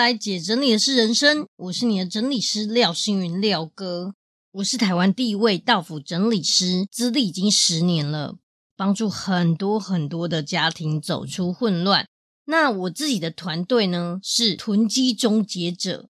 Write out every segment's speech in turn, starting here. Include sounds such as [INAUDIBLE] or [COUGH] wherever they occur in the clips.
来，姐整理的是人生，我是你的整理师廖星云廖哥，我是台湾第一位道府整理师，资历已经十年了，帮助很多很多的家庭走出混乱。那我自己的团队呢，是囤积终结者，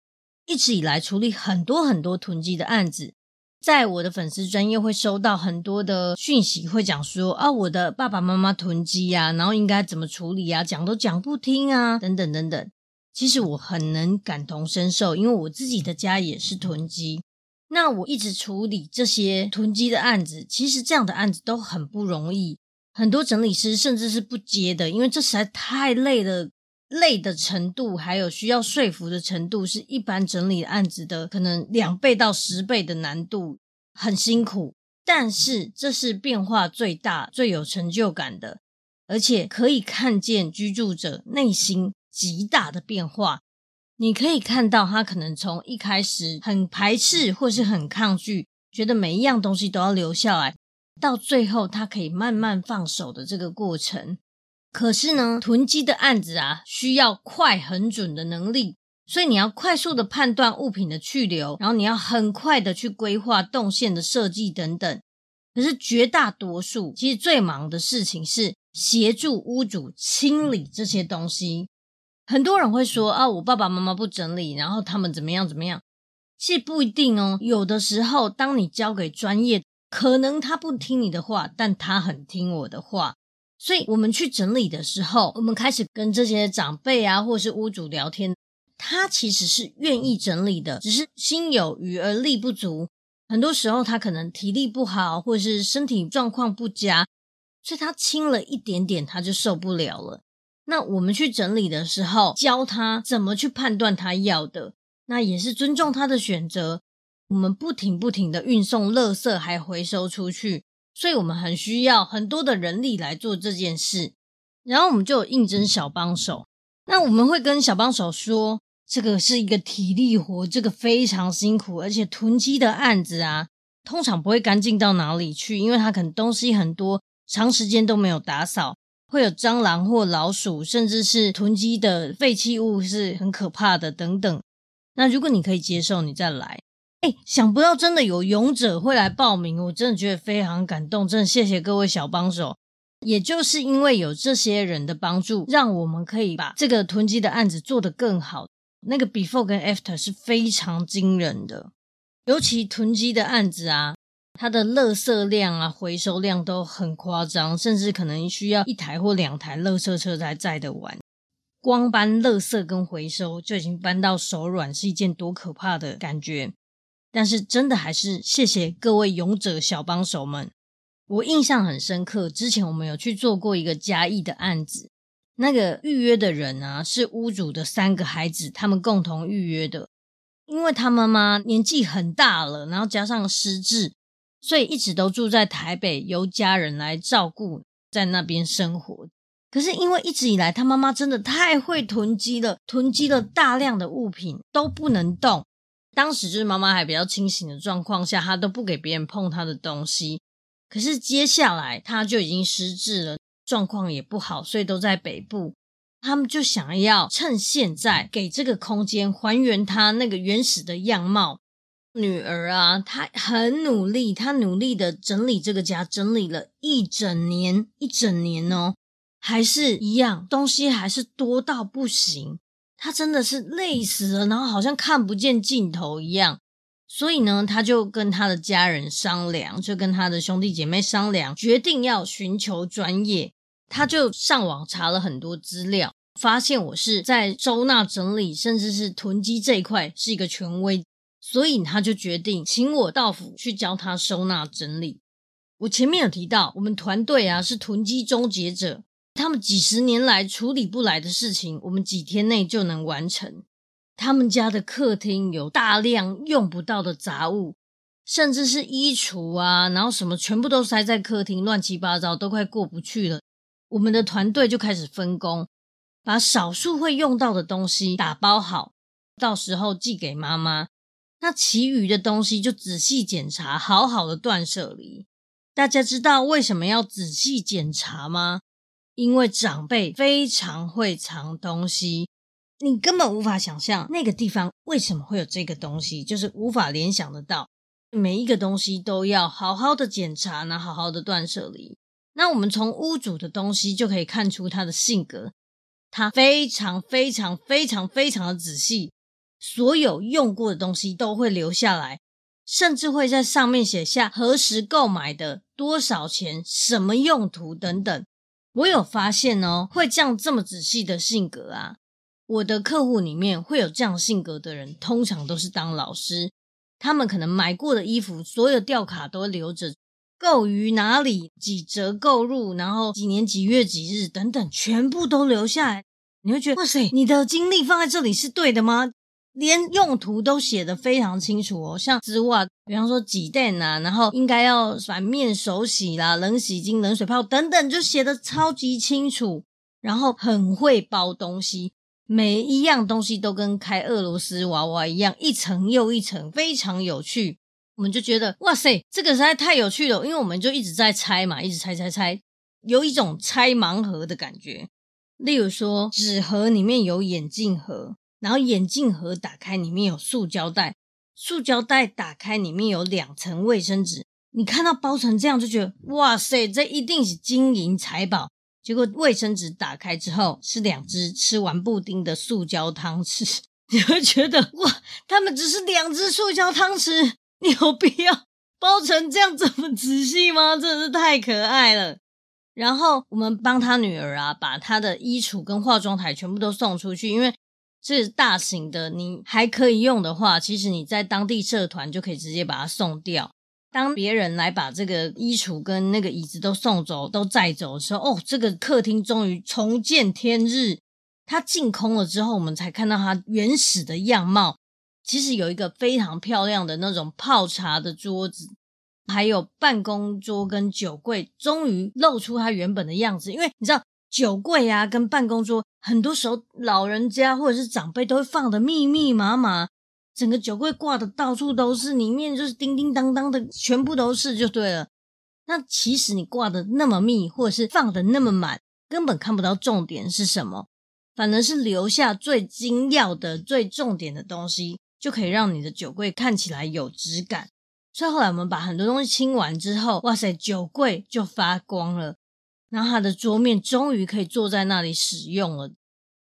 一直以来处理很多很多囤积的案子，在我的粉丝专业会收到很多的讯息，会讲说啊，我的爸爸妈妈囤积呀，然后应该怎么处理啊，讲都讲不听啊，等等等等。其实我很能感同身受，因为我自己的家也是囤积。那我一直处理这些囤积的案子，其实这样的案子都很不容易。很多整理师甚至是不接的，因为这实在太累了，累的程度还有需要说服的程度，是一般整理案子的可能两倍到十倍的难度，很辛苦。但是这是变化最大、最有成就感的，而且可以看见居住者内心。极大的变化，你可以看到他可能从一开始很排斥或是很抗拒，觉得每一样东西都要留下来，到最后他可以慢慢放手的这个过程。可是呢，囤积的案子啊，需要快很准的能力，所以你要快速的判断物品的去留，然后你要很快的去规划动线的设计等等。可是绝大多数其实最忙的事情是协助屋主清理这些东西。很多人会说啊，我爸爸妈妈不整理，然后他们怎么样怎么样？其实不一定哦。有的时候，当你交给专业，可能他不听你的话，但他很听我的话。所以，我们去整理的时候，我们开始跟这些长辈啊，或是屋主聊天，他其实是愿意整理的，只是心有余而力不足。很多时候，他可能体力不好，或是身体状况不佳，所以他轻了一点点，他就受不了了。那我们去整理的时候，教他怎么去判断他要的，那也是尊重他的选择。我们不停不停的运送垃圾还回收出去，所以我们很需要很多的人力来做这件事。然后我们就有应征小帮手，那我们会跟小帮手说，这个是一个体力活，这个非常辛苦，而且囤积的案子啊，通常不会干净到哪里去，因为他可能东西很多，长时间都没有打扫。会有蟑螂或老鼠，甚至是囤积的废弃物是很可怕的等等。那如果你可以接受，你再来。哎，想不到真的有勇者会来报名，我真的觉得非常感动。真的谢谢各位小帮手。也就是因为有这些人的帮助，让我们可以把这个囤积的案子做得更好。那个 before 跟 after 是非常惊人的，尤其囤积的案子啊。它的垃圾量啊，回收量都很夸张，甚至可能需要一台或两台垃圾车才载得完。光搬垃圾跟回收就已经搬到手软，是一件多可怕的感觉。但是真的还是谢谢各位勇者小帮手们，我印象很深刻。之前我们有去做过一个嘉义的案子，那个预约的人啊，是屋主的三个孩子，他们共同预约的。因为他妈妈年纪很大了，然后加上失智。所以一直都住在台北，由家人来照顾，在那边生活。可是因为一直以来他妈妈真的太会囤积了，囤积了大量的物品都不能动。当时就是妈妈还比较清醒的状况下，她都不给别人碰她的东西。可是接下来她就已经失智了，状况也不好，所以都在北部。他们就想要趁现在给这个空间还原她那个原始的样貌。女儿啊，她很努力，她努力的整理这个家，整理了一整年，一整年哦，还是一样，东西还是多到不行。她真的是累死了，然后好像看不见尽头一样。所以呢，她就跟她的家人商量，就跟她的兄弟姐妹商量，决定要寻求专业。她就上网查了很多资料，发现我是在收纳整理，甚至是囤积这一块是一个权威。所以他就决定请我到府去教他收纳整理。我前面有提到，我们团队啊是囤积终结者，他们几十年来处理不来的事情，我们几天内就能完成。他们家的客厅有大量用不到的杂物，甚至是衣橱啊，然后什么全部都塞在客厅，乱七八糟，都快过不去了。我们的团队就开始分工，把少数会用到的东西打包好，到时候寄给妈妈。那其余的东西就仔细检查，好好的断舍离。大家知道为什么要仔细检查吗？因为长辈非常会藏东西，你根本无法想象那个地方为什么会有这个东西，就是无法联想得到。每一个东西都要好好的检查，然后好好的断舍离。那我们从屋主的东西就可以看出他的性格，他非常非常非常非常的仔细，所有用过的东西都会留下来，甚至会在上面写下何时购买的、多少钱、什么用途等等。我有发现哦，会这样这么仔细的性格啊，我的客户里面会有这样性格的人，通常都是当老师，他们可能买过的衣服，所有吊卡都留着，购于哪里，几折购入，然后几年几月几日等等，全部都留下来。你会觉得哇塞，你的精力放在这里是对的吗？连用途都写得非常清楚哦，像丝袜，比方说几垫啊，然后应该要反面手洗啦，冷洗精、冷水泡等等，就写得超级清楚。然后很会包东西，每一样东西都跟开俄罗斯娃娃一样，一层又一层，非常有趣。我们就觉得哇塞，这个实在太有趣了，因为我们就一直在拆嘛，一直拆拆拆，有一种拆盲盒的感觉。例如说，纸盒里面有眼镜盒。然后眼镜盒打开，里面有塑胶袋，塑胶袋打开，里面有两层卫生纸。你看到包成这样，就觉得哇塞，这一定是金银财宝。结果卫生纸打开之后，是两只吃完布丁的塑胶汤匙。你会觉得哇，他们只是两只塑胶汤匙，你有必要包成这样这么仔细吗？真的是太可爱了。然后我们帮他女儿啊，把他的衣橱跟化妆台全部都送出去，因为。是大型的，你还可以用的话，其实你在当地社团就可以直接把它送掉。当别人来把这个衣橱跟那个椅子都送走、都载走的时候，哦，这个客厅终于重见天日。它净空了之后，我们才看到它原始的样貌。其实有一个非常漂亮的那种泡茶的桌子，还有办公桌跟酒柜，终于露出它原本的样子。因为你知道。酒柜啊，跟办公桌，很多时候老人家或者是长辈都会放的密密麻麻，整个酒柜挂的到处都是，里面就是叮叮当当的，全部都是就对了。那其实你挂的那么密，或者是放的那么满，根本看不到重点是什么，反而是留下最精要的、最重点的东西，就可以让你的酒柜看起来有质感。所以后来我们把很多东西清完之后，哇塞，酒柜就发光了。然后他的桌面终于可以坐在那里使用了。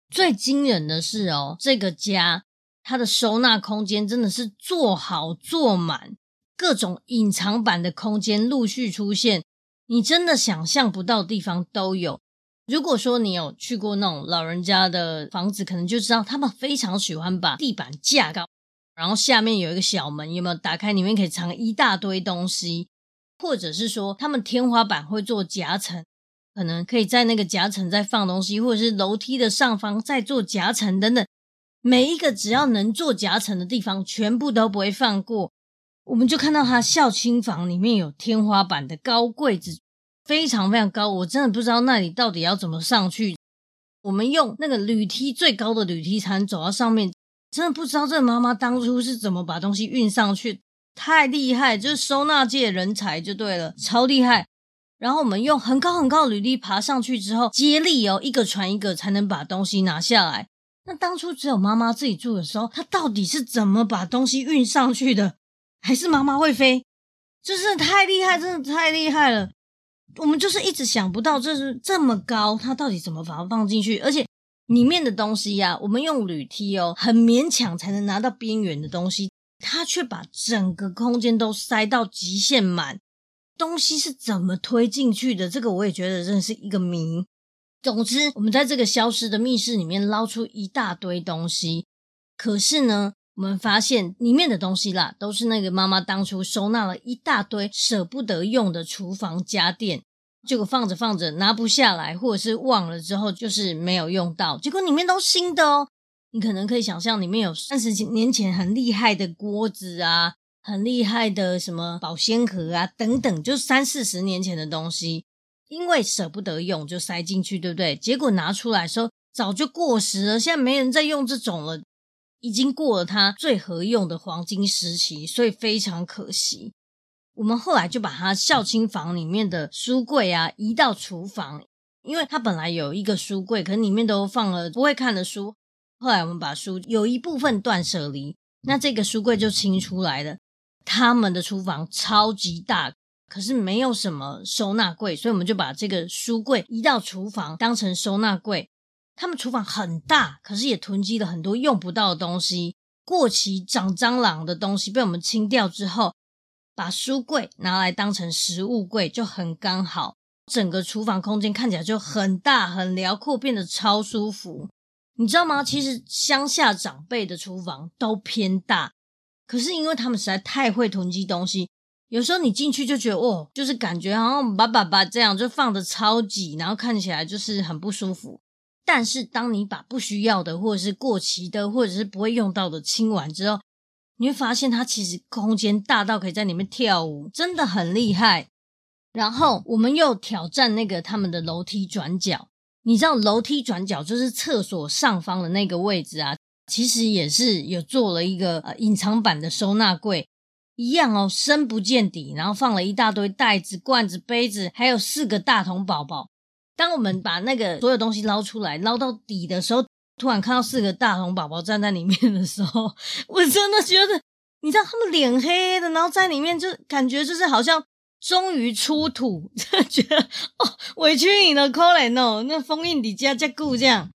最惊人的是哦，这个家它的收纳空间真的是做好做满，各种隐藏版的空间陆续出现，你真的想象不到地方都有。如果说你有去过那种老人家的房子，可能就知道他们非常喜欢把地板架高，然后下面有一个小门，有没有？打开里面可以藏一大堆东西，或者是说他们天花板会做夹层。可能可以在那个夹层再放东西，或者是楼梯的上方再做夹层等等，每一个只要能做夹层的地方，全部都不会放过。我们就看到他孝亲房里面有天花板的高柜子，非常非常高，我真的不知道那里到底要怎么上去。我们用那个铝梯最高的铝梯才能走到上面，真的不知道这妈妈当初是怎么把东西运上去，太厉害，就是收纳界人才就对了，超厉害。然后我们用很高很高的履历爬上去之后，接力哦，一个传一个才能把东西拿下来。那当初只有妈妈自己住的时候，她到底是怎么把东西运上去的？还是妈妈会飞？就是太厉害，真的太厉害了。我们就是一直想不到，这是这么高，她到底怎么把它放进去？而且里面的东西呀、我们用铝梯哦，很勉强才能拿到边缘的东西，她却把整个空间都塞到极限满。东西是怎么推进去的？这个我也觉得真是一个谜。总之，我们在这个消失的密室里面捞出一大堆东西，可是呢，我们发现里面的东西啦，都是那个妈妈当初收纳了一大堆舍不得用的厨房家电，结果放着放着拿不下来，或者是忘了之后就是没有用到，结果里面都新的哦。你可能可以想象里面有三十几年前很厉害的锅子啊，很厉害的什么保鲜盒啊等等，就三四十年前的东西，因为舍不得用就塞进去，对不对？结果拿出来的时候早就过时了，现在没人在用这种了，已经过了它最合用的黄金时期，所以非常可惜。我们后来就把它孝亲房里面的书柜啊移到厨房，因为它本来有一个书柜，可里面都放了不会看的书。后来我们把书有一部分断舍离，那这个书柜就清出来了。他们的厨房超级大，可是没有什么收纳柜，所以我们就把这个书柜移到厨房当成收纳柜。他们厨房很大，可是也囤积了很多用不到的东西，过期长蟑螂的东西被我们清掉之后，把书柜拿来当成食物柜就很刚好，整个厨房空间看起来就很大很辽阔，变得超舒服。你知道吗？其实乡下长辈的厨房都偏大，可是因为他们实在太会囤积东西，有时候你进去就觉得哦，就是感觉好像把把把这样就放得超挤，然后看起来就是很不舒服。但是当你把不需要的或者是过期的或者是不会用到的清完之后，你会发现它其实空间大到可以在里面跳舞，真的很厉害。然后我们又挑战那个他们的楼梯转角。你知道楼梯转角就是厕所上方的那个位置啊，其实也是有做了一个呃隐藏版的收纳柜，一样哦，深不见底，然后放了一大堆袋子、罐子、杯子，还有四个大童宝宝。当我们把那个所有东西捞出来，捞到底的时候，突然看到四个大童宝宝站在里面的时候，[LAUGHS] 我真的觉得，你知道他们脸黑黑的，然后在里面就感觉就是好像。终于出土，[LAUGHS] 真的觉得哦，委屈你了，可怜哦，那封印底加加固这样。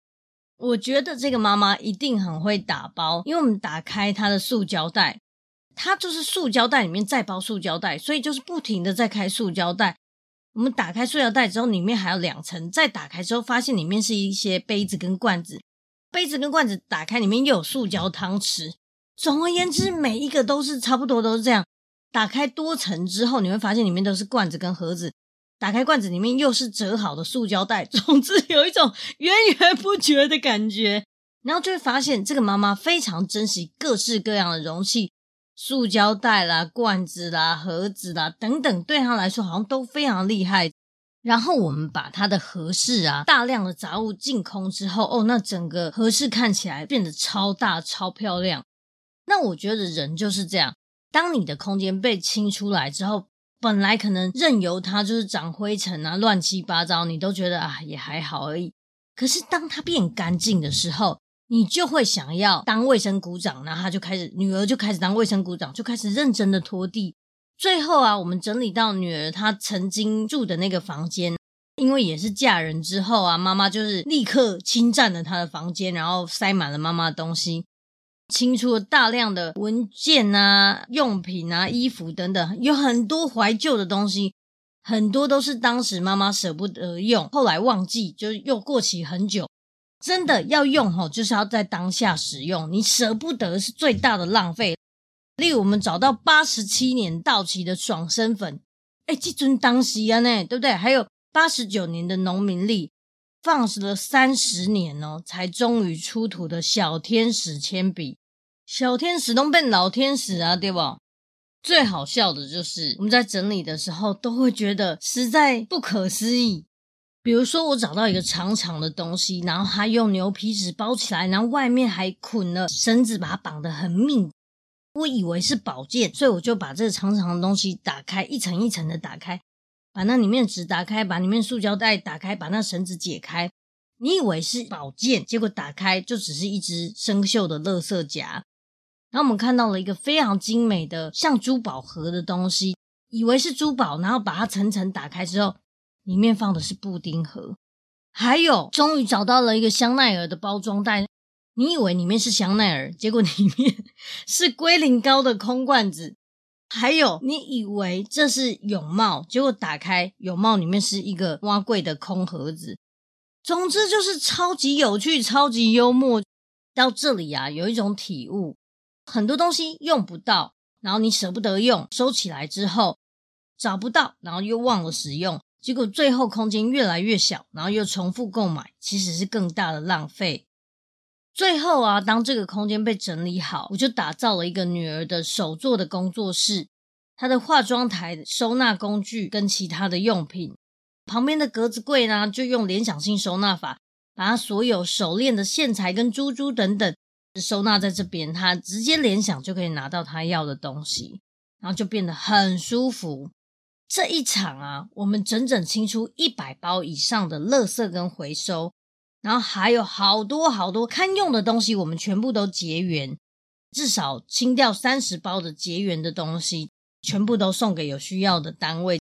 我觉得这个妈妈一定很会打包，因为我们打开她的塑胶袋，它就是塑胶袋里面再包塑胶袋，所以就是不停的在开塑胶袋。我们打开塑胶袋之后，里面还有两层，再打开之后发现里面是一些杯子跟罐子，杯子跟罐子打开里面又有塑胶汤匙。总而言之，每一个都是差不多都是这样。打开多层之后，你会发现里面都是罐子跟盒子。打开罐子里面又是折好的塑胶袋。[LAUGHS] 总之有一种源源不绝的感觉。然后就会发现这个妈妈非常珍惜各式各样的容器，塑胶袋啦、罐子啦、盒子啦等等，对她来说好像都非常厉害。然后我们把她的和室啊，大量的杂物净空之后，哦，那整个和室看起来变得超大、超漂亮。那我觉得人就是这样。当你的空间被清出来之后，本来可能任由它就是长灰尘啊、乱七八糟，你都觉得啊也还好而已。可是当它变干净的时候，你就会想要当卫生股长，然后他就开始，女儿就开始当卫生股长，就开始认真的拖地。最后啊，我们整理到女儿她曾经住的那个房间，因为也是嫁人之后啊，妈妈就是立刻侵占了她的房间，然后塞满了妈妈的东西。清出了大量的文件啊、用品啊、衣服等等，有很多怀旧的东西，很多都是当时妈妈舍不得用，后来忘记，就又过期很久。真的要用吼，就是要在当下使用，你舍不得是最大的浪费。例如，我们找到八十七年到期的爽身粉，哎，这尊当时啊呢，对不对？还有八十九年的农民历。放了三十年哦，才终于出土的小天使铅笔。小天使都变老天使啊，对吧？最好笑的就是我们在整理的时候，都会觉得实在不可思议。比如说，我找到一个长长的东西，然后它用牛皮纸包起来，然后外面还捆了绳子，把它绑得很密。我以为是宝剑，所以我就把这个长长的东西打开，一层一层的打开。把那里面纸打开，把里面塑胶袋打开，把那绳子解开。你以为是宝剑，结果打开就只是一只生锈的垃圾夹。然后我们看到了一个非常精美的像珠宝盒的东西，以为是珠宝，然后把它层层打开之后，里面放的是布丁盒。还有，终于找到了一个香奈儿的包装袋，你以为里面是香奈儿，结果里面 [LAUGHS] 是龟苓膏的空罐子。还有，你以为这是泳帽，结果打开泳帽里面是一个挖柜的空盒子。总之就是超级有趣、超级幽默。到这里啊，有一种体悟：很多东西用不到，然后你舍不得用，收起来之后找不到，然后又忘了使用，结果最后空间越来越小，然后又重复购买，其实是更大的浪费。最后啊，当这个空间被整理好，我就打造了一个女儿的手作的工作室。她的化妆台、收纳工具跟其他的用品，旁边的格子柜呢，就用联想性收纳法，把她所有手链的线材跟珠珠等等收纳在这边。他直接联想就可以拿到他要的东西，然后就变得很舒服。这一场啊，我们整整清出一百包以上的垃圾跟回收，然后还有好多好多堪用的东西，我们全部都结缘，至少清掉三十包的结缘的东西，全部都送给有需要的单位。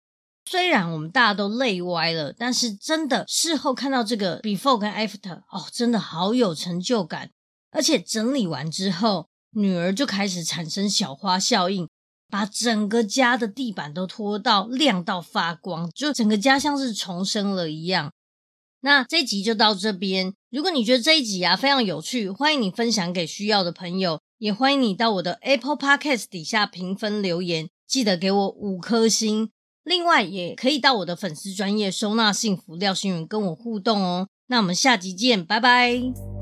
虽然我们大家都累歪了，但是真的事后看到这个 before 跟 after，哦，真的好有成就感。而且整理完之后，女儿就开始产生小花效应。把整个家的地板都拖到亮到发光，就整个家像是重生了一样。那这一集就到这边。如果你觉得这一集啊非常有趣，欢迎你分享给需要的朋友，也欢迎你到我的 Apple Podcast 底下评分留言，记得给我五颗星。另外，也可以到我的粉丝专业收纳幸福廖心筠跟我互动哦。那我们下集见，拜拜。